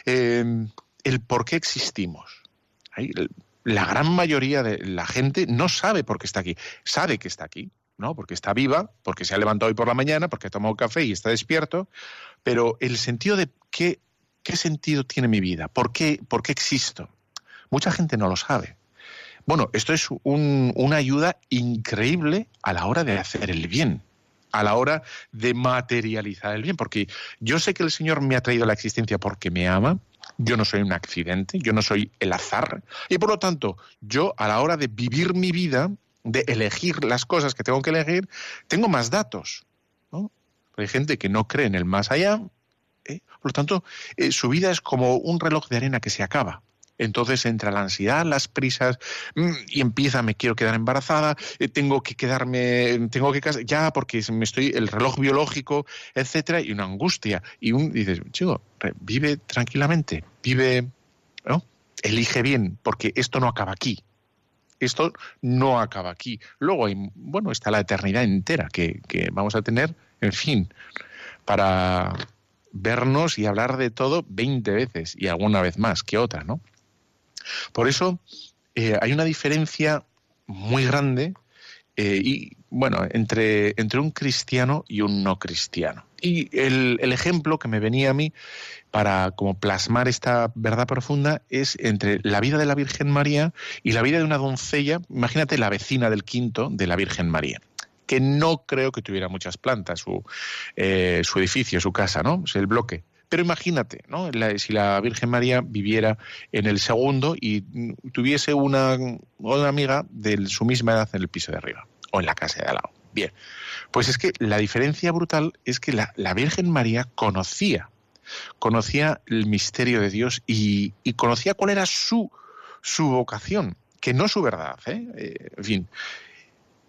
Em, el por qué existimos. La gran mayoría de la gente no sabe por qué está aquí. Sabe que está aquí, ¿no? Porque está viva, porque se ha levantado hoy por la mañana, porque ha tomado café y está despierto. Pero el sentido de qué, qué sentido tiene mi vida, por qué, por qué existo, mucha gente no lo sabe. Bueno, esto es una ayuda increíble a la hora de hacer el bien a la hora de materializar el bien, porque yo sé que el Señor me ha traído a la existencia porque me ama, yo no soy un accidente, yo no soy el azar, y por lo tanto, yo a la hora de vivir mi vida, de elegir las cosas que tengo que elegir, tengo más datos. Hay gente que no cree en el más allá, ¿eh? por lo tanto, eh, su vida es como un reloj de arena que se acaba. Entonces entra la ansiedad, las prisas mm, y empieza, me quiero quedar embarazada, eh, tengo que quedarme, tengo que casar, ya porque me estoy, el reloj biológico, etcétera, y una angustia. Y un, dices, chico, vive tranquilamente, vive, ¿no? Elige bien, porque esto no acaba aquí. Esto no acaba aquí. Luego, hay, bueno, está la eternidad entera que, que vamos a tener, en fin, para vernos y hablar de todo 20 veces y alguna vez más que otra, ¿no? Por eso eh, hay una diferencia muy grande eh, y bueno, entre, entre un cristiano y un no cristiano. Y el, el, ejemplo que me venía a mí para como plasmar esta verdad profunda es entre la vida de la Virgen María y la vida de una doncella, imagínate la vecina del quinto de la Virgen María que no creo que tuviera muchas plantas, su, eh, su edificio, su casa, ¿no? El bloque. Pero imagínate, ¿no? si la Virgen María viviera en el segundo y tuviese una, una amiga de su misma edad en el piso de arriba o en la casa de al lado. Bien, pues es que la diferencia brutal es que la, Virgen María conocía, conocía el misterio de Dios y, conocía cuál era su, su vocación, que no su verdad, ¿eh? ¿eh? En fin,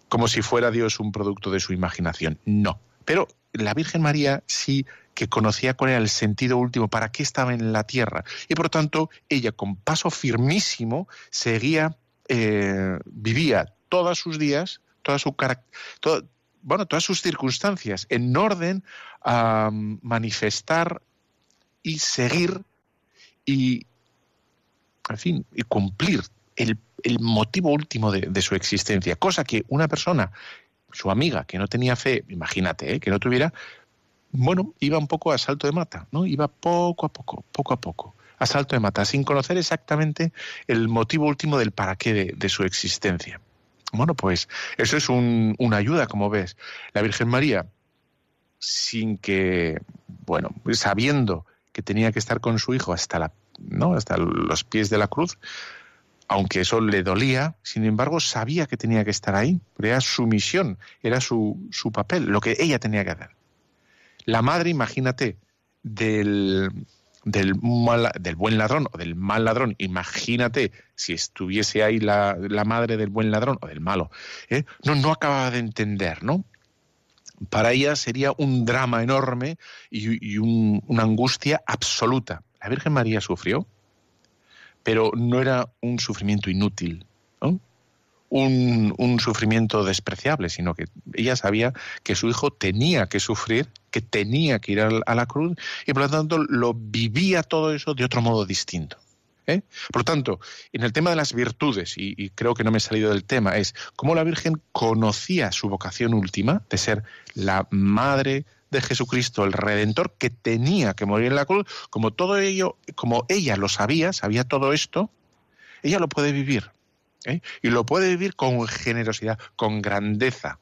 como si fuera Dios un producto de su imaginación. No. Pero la Virgen María sí que conocía cuál era el sentido último, para qué estaba en la tierra. Y por tanto, ella con paso firmísimo seguía, eh, vivía todos sus días, toda su bueno, todas sus circunstancias en orden a manifestar y seguir y, en fin, y cumplir el, motivo último de, su existencia, cosa que una persona, su amiga, que no tenía fe, imagínate, ¿eh? que no tuviera, bueno, iba un poco a salto de mata, ¿no? Iba poco a poco, poco a poco, a salto de mata, sin conocer exactamente el motivo último del para qué de, su existencia. Bueno, pues eso es una ayuda, como ves. La Virgen María, sin que, bueno, sabiendo que tenía que estar con su hijo hasta la, ¿no? hasta los pies de la cruz, aunque eso le dolía, sin embargo, sabía que tenía que estar ahí, era su misión, era su, su papel, lo que ella tenía que hacer. La madre, imagínate, del, del, buen ladrón o del mal ladrón, imagínate si estuviese ahí la, madre del buen ladrón o del malo, ¿eh? no, no acababa de entender, ¿no? Para ella sería un drama enorme y, una angustia absoluta. La Virgen María sufrió, pero no era un sufrimiento inútil, ¿no? Un, sufrimiento despreciable, sino que ella sabía que su hijo tenía que sufrir, que tenía que ir a la cruz y por lo tanto lo vivía todo eso de otro modo distinto. ¿eh? Por lo tanto, en el tema de las virtudes, y, creo que no me he salido del tema, es cómo la Virgen conocía su vocación última de ser la madre de Jesucristo, el Redentor, que tenía que morir en la cruz, como todo ello, como ella lo sabía, sabía todo esto, ella lo puede vivir. ¿Eh? y lo puede vivir con generosidad, con grandeza.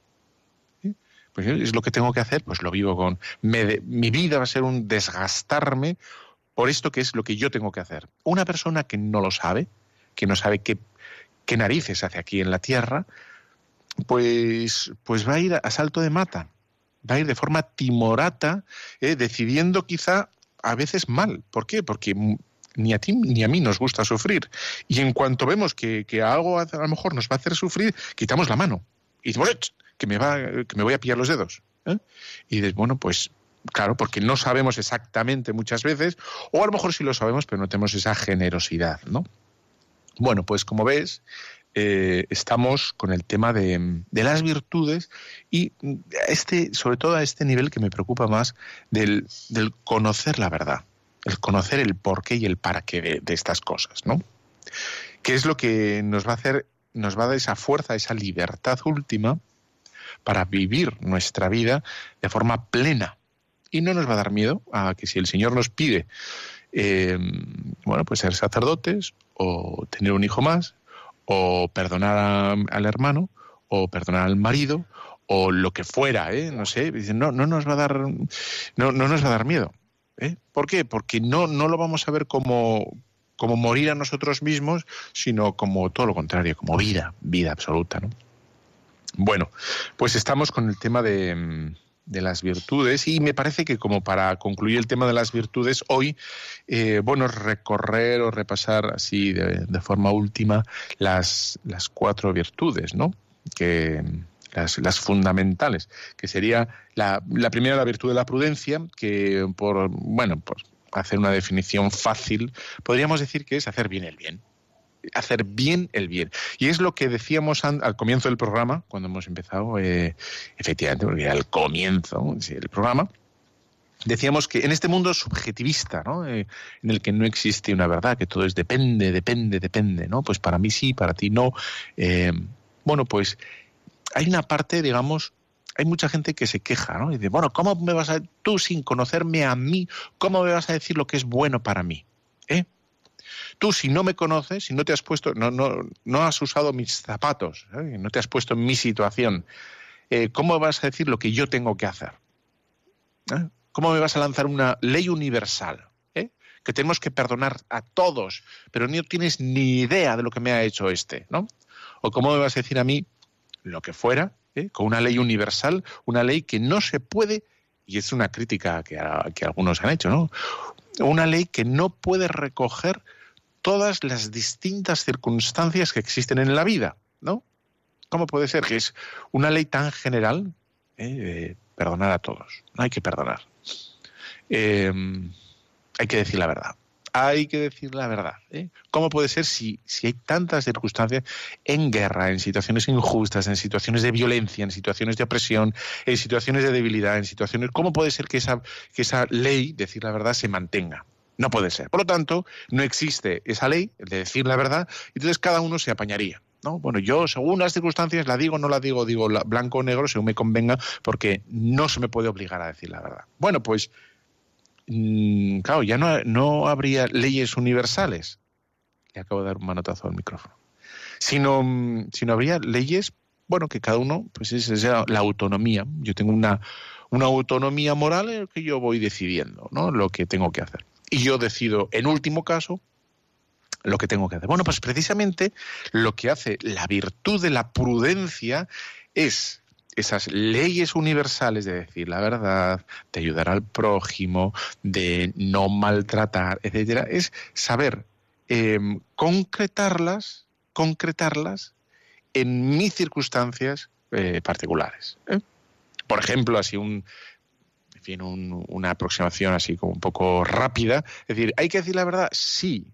¿eh? Pues es lo que tengo que hacer, pues lo vivo con... mi vida va a ser un desgastarme por esto que es lo que yo tengo que hacer. Una persona que no lo sabe, que no sabe qué, qué narices hace aquí en la tierra, pues, pues va a ir a salto de mata, va a ir de forma timorata, ¿eh? decidiendo quizá a veces mal. ¿Por qué? Porque ni a ti ni a mí nos gusta sufrir. Y en cuanto vemos que, algo a lo mejor nos va a hacer sufrir, quitamos la mano. Y dices, que me, va, que me voy a pillar los dedos. ¿eh? Y dices, bueno, pues claro, porque no sabemos exactamente muchas veces, o a lo mejor sí lo sabemos, pero no tenemos esa generosidad, ¿no? Bueno, pues como ves, eh, estamos con el tema de, las virtudes y este, sobre todo a este nivel que me preocupa más del, conocer la verdad, el conocer el porqué y el para qué de, estas cosas, ¿no? ¿Qué es lo que nos va a hacer, nos va a dar esa fuerza, esa libertad última para vivir nuestra vida de forma plena? Y no nos va a dar miedo a que si el Señor nos pide, eh, bueno, pues ser sacerdotes o tener un hijo más, o perdonar al hermano, o perdonar al marido, o lo que fuera, ¿eh? no sé, no, no nos va a dar, no, no nos va a dar miedo. ¿Eh? ¿Por qué? Porque no, no lo vamos a ver como, como morir a nosotros mismos, sino como todo lo contrario, como vida, vida absoluta. ¿no? Bueno, pues estamos con el tema de, de las virtudes y me parece que como para concluir el tema de las virtudes hoy, eh, bueno, recorrer o repasar así de, forma última las, las cuatro virtudes, ¿no? Que, las, fundamentales, que sería la, la, primera, la virtud de la prudencia, que por, bueno, por hacer una definición fácil, podríamos decir que es hacer bien el bien hacer bien el bien. Y es lo que decíamos al comienzo del programa, cuando hemos empezado, eh, efectivamente, porque era el comienzo del programa, decíamos que en este mundo subjetivista, ¿no? Eh, en el que no existe una verdad, que todo es depende, depende, depende, ¿no? Pues para mí sí, para ti no. Eh, bueno, pues hay una parte, digamos, hay mucha gente que se queja, ¿no? Y dice, bueno, ¿cómo me vas a, tú sin conocerme a mí, cómo me vas a decir lo que es bueno para mí? ¿Eh? Tú, si no me conoces, si no te has puesto, no, no, no has usado mis zapatos, ¿eh? no te has puesto en mi situación, eh, ¿cómo vas a decir lo que yo tengo que hacer? ¿Eh? ¿Cómo me vas a lanzar una ley universal? Que tenemos que perdonar a todos, pero no tienes ni idea de lo que me ha hecho este, ¿no? O cómo me vas a decir a mí lo que fuera, con una ley universal, una ley que no se puede, y es una crítica que, que algunos han hecho, ¿no? Una ley que no puede recoger todas las distintas circunstancias que existen en la vida, ¿no? ¿Cómo puede ser que es una ley tan general eh, perdonar a todos? No hay que perdonar. Em, hay que decir la verdad. Hay que decir la verdad. ¿eh? ¿Cómo puede ser si, si hay tantas circunstancias en guerra, en situaciones injustas, en situaciones de violencia, en situaciones de opresión, en situaciones de debilidad, en situaciones... ¿Cómo puede ser que esa, que esa ley, decir la verdad, se mantenga? No puede ser. Por lo tanto, no existe esa ley de decir la verdad, y entonces cada uno se apañaría. ¿no? Bueno, yo según las circunstancias la digo, no la digo, digo blanco o negro según me convenga, porque no se me puede obligar a decir la verdad. Bueno, pues, claro, ya no, no habría leyes universales. Le acabo de dar un manotazo al micrófono. Sino, mm, sino habría leyes, bueno, que cada uno, pues es, es la autonomía. Yo tengo una, una autonomía moral en la que yo voy decidiendo, ¿no? Lo que tengo que hacer y yo decido, en último caso, lo que tengo que hacer. Bueno, pues precisamente lo que hace la virtud de la prudencia es esas leyes universales de decir la verdad, de ayudar al prójimo, de no maltratar, etcétera, es saber em, concretarlas, concretarlas en mis circunstancias eh, particulares. ¿eh? Por ejemplo, así un fin, una aproximación así como un poco rápida. Es decir, ¿hay que decir la verdad? Sí.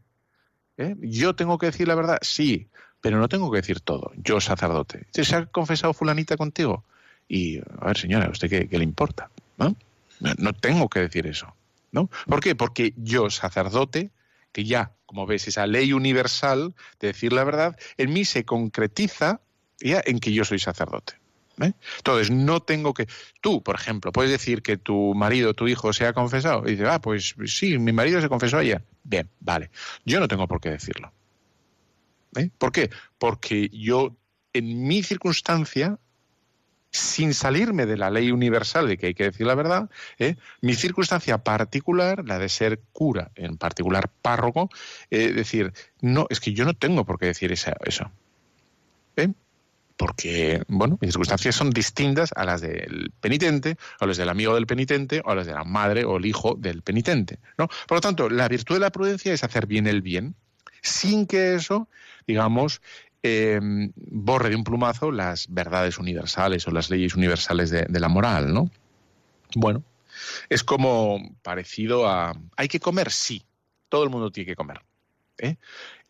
¿Eh? ¿Yo tengo que decir la verdad? Sí. Pero no tengo que decir todo. Yo, sacerdote. ¿Se ha confesado fulanita contigo? Y, a ver, señora, ¿a usted qué, le importa? ¿No? no tengo que decir eso. ¿no? ¿Por qué? Porque yo, sacerdote, que ya, como ves, esa ley universal de decir la verdad, en mí se concretiza ya en que yo soy sacerdote. ¿eh? Entonces, no tengo que. Tú, por ejemplo, puedes decir que tu marido, tu hijo se ha confesado. Y dices, ah, pues sí, mi marido se confesó ayer. Bien, vale. Yo no tengo por qué decirlo. ¿Eh? ¿Por qué? Porque yo, en mi circunstancia, sin salirme de la ley universal de que hay que decir la verdad, ¿eh? mi circunstancia particular, la de ser cura, en particular párroco, es decir, no, es que yo no tengo por qué decir eso. ¿Eh? porque, bueno, mis circunstancias son distintas a las del penitente, o las del amigo del penitente, o a las de la madre o el hijo del penitente, ¿no? Por lo tanto, la virtud de la prudencia es hacer bien el bien, sin que eso, digamos, em, borre de un plumazo las verdades universales o las leyes universales de, la moral, ¿no? Bueno, es como parecido a... ¿Hay que comer? Sí, todo el mundo tiene que comer. ¿eh?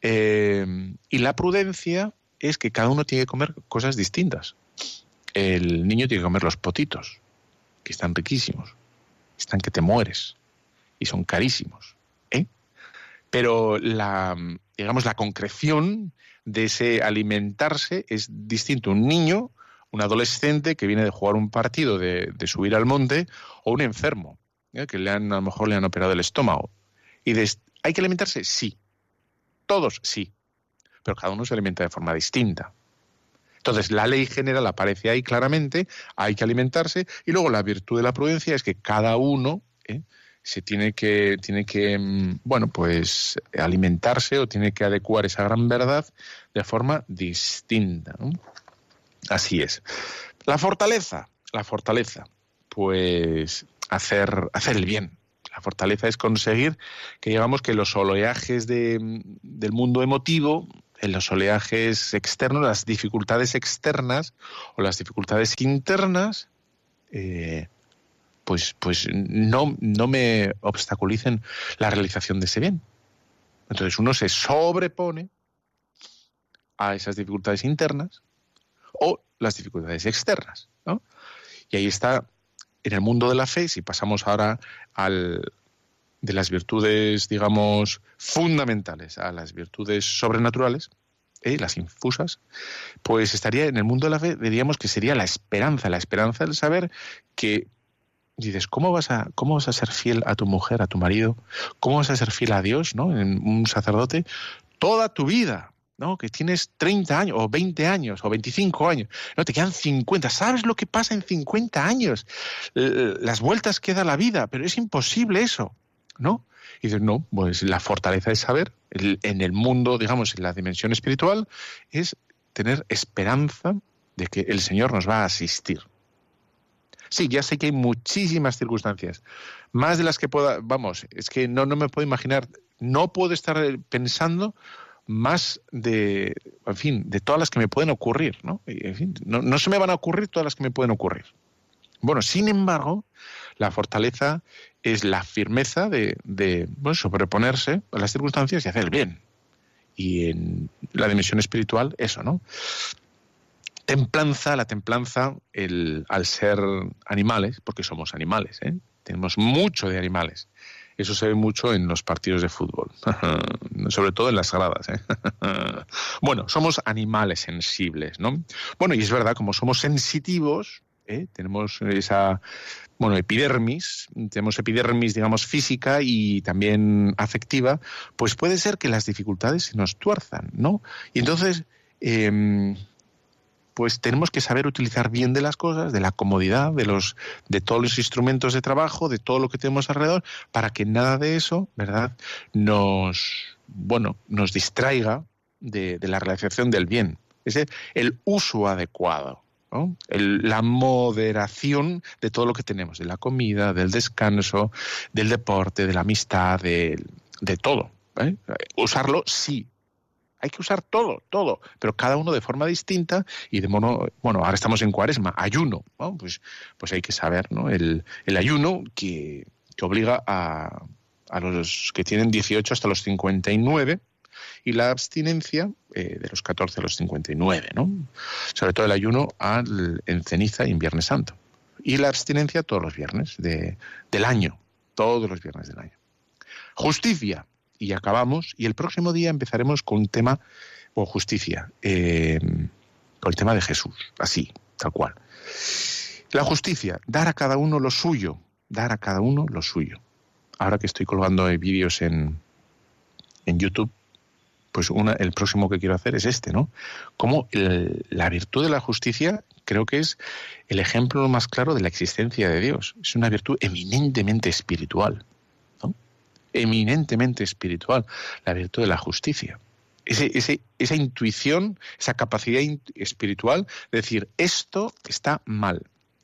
Em, y la prudencia es que cada uno tiene que comer cosas distintas. El niño tiene que comer los potitos, que están riquísimos, están que te mueres y son carísimos. ¿eh? Pero la, digamos, la concreción de ese alimentarse es distinto. Un niño, un adolescente que viene de jugar un partido, de, subir al monte, o un enfermo, ¿eh? que le han, a lo mejor le han operado el estómago. Y ¿Hay que alimentarse? Sí. Todos sí. Pero cada uno se alimenta de forma distinta. Entonces, la ley general aparece ahí claramente, hay que alimentarse, y luego la virtud de la prudencia es que cada uno ¿eh? Se tiene que, tiene que, mm, bueno, pues alimentarse o tiene que adecuar esa gran verdad de forma distinta. Así es. La fortaleza, la fortaleza, pues hacer, hacer el bien. La fortaleza es conseguir que digamos que los oleajes de, del mundo emotivo en los oleajes externos, las dificultades externas o las dificultades internas, eh, pues, pues no, no me obstaculicen la realización de ese bien. Entonces uno se sobrepone a esas dificultades internas o las dificultades externas. Y ahí está, en el mundo de la fe, si pasamos ahora al, de las virtudes, digamos, fundamentales a las virtudes sobrenaturales, ¿eh? las infusas, pues estaría en el mundo de la fe, diríamos que sería la esperanza, la esperanza del saber que dices, ¿cómo vas a, cómo vas a ser fiel a tu mujer, a tu marido? ¿Cómo vas a ser fiel a Dios, ¿no? En un sacerdote toda tu vida, ¿no? Que tienes 30 años, o 20 años, o 25 años, no, te quedan 50. ¿Sabes lo que pasa en 50 años? Las vueltas que da la vida, pero es imposible eso. ¿no? Y dices, no, pues la fortaleza de saber en el mundo, digamos, en la dimensión espiritual, es tener esperanza de que el Señor nos va a asistir. Sí, ya sé que hay muchísimas circunstancias, más de las que pueda, vamos, es que no, no me puedo imaginar, no puedo estar pensando más de, en fin, de todas las que me pueden ocurrir, ¿no? No, no se me van a ocurrir todas las que me pueden ocurrir. Bueno, sin embargo, la fortaleza es la firmeza de, sobreponerse a las circunstancias y hacer el bien. Y en la dimensión espiritual, eso, ¿no? Templanza, la templanza, el, al ser animales, porque somos animales, ¿eh? tenemos mucho de animales. Eso se ve mucho en los partidos de fútbol, sobre todo en las gradas. ¿eh? bueno, somos animales sensibles, ¿no? Bueno, y es verdad, como somos sensitivos, ¿eh? tenemos esa bueno, epidermis, tenemos epidermis, digamos, física y también afectiva, pues puede ser que las dificultades se nos tuerzan, ¿no? Y entonces, em, pues tenemos que saber utilizar bien de las cosas, de la comodidad, de los, de todos los instrumentos de trabajo, de todo lo que tenemos alrededor, para que nada de eso, ¿verdad?, nos, bueno, nos distraiga de, de la realización del bien. Es el uso adecuado la moderación de todo lo que tenemos, de la comida, del descanso, del deporte, de la amistad, de, todo. ¿eh? Usarlo sí. Hay que usar todo, todo, pero cada uno de forma distinta y de mono, bueno, ahora estamos en cuaresma, ayuno, pues, pues hay que saber, ¿no? El, ayuno que, que obliga a, a los que tienen 18 hasta los 59, y la abstinencia eh, de los 14 a los 59, ¿no? Sobre todo el ayuno al, en ceniza y en Viernes Santo. Y la abstinencia todos los viernes de, del año, todos los viernes del año. Justicia. Y acabamos, y el próximo día empezaremos con un tema, o justicia, eh, con el tema de Jesús, así, tal cual. La justicia, dar a cada uno lo suyo, dar a cada uno lo suyo. Ahora que estoy colgando vídeos en, en YouTube, pues una, el próximo que quiero hacer es este, ¿no? Como la virtud de la justicia creo que es el ejemplo más claro de la existencia de Dios. Es una virtud eminentemente espiritual. Eminentemente espiritual, la virtud de la justicia. Ese, esa intuición, esa capacidad espiritual de decir, esto está mal,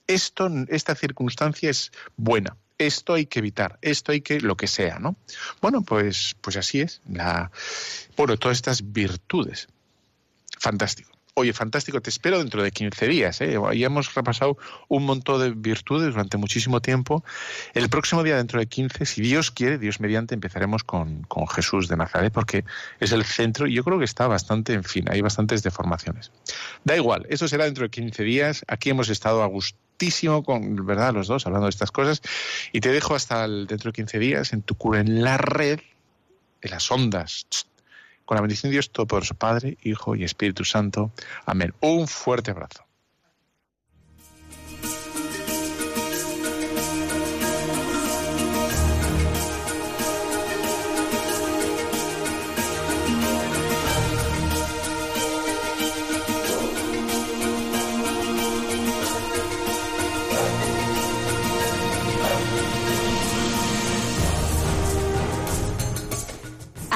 esto, esta circunstancia es buena, esto hay que evitar, esto hay que lo que sea, ¿no? Bueno, pues, pues así es. La, bueno, todas estas virtudes. fantástico. Oye, fantástico, te espero dentro de 15 días. ¿eh? Ya hemos repasado un montón de virtudes durante muchísimo tiempo. El próximo día, dentro de 15, si Dios quiere, Dios mediante, empezaremos con, con Jesús de Nazaret, porque es el centro y yo creo que está bastante, en fin, hay bastantes deformaciones. Da igual, eso será dentro de 15 días. Aquí hemos estado a gustísimo con, ¿verdad?, los dos, hablando de estas cosas. Y te dejo hasta dentro de 15 días en tu cura en la red, en las ondas con la bendición de Dios Todopoderoso, Padre, Hijo y Espíritu Santo. Amén. Un fuerte abrazo.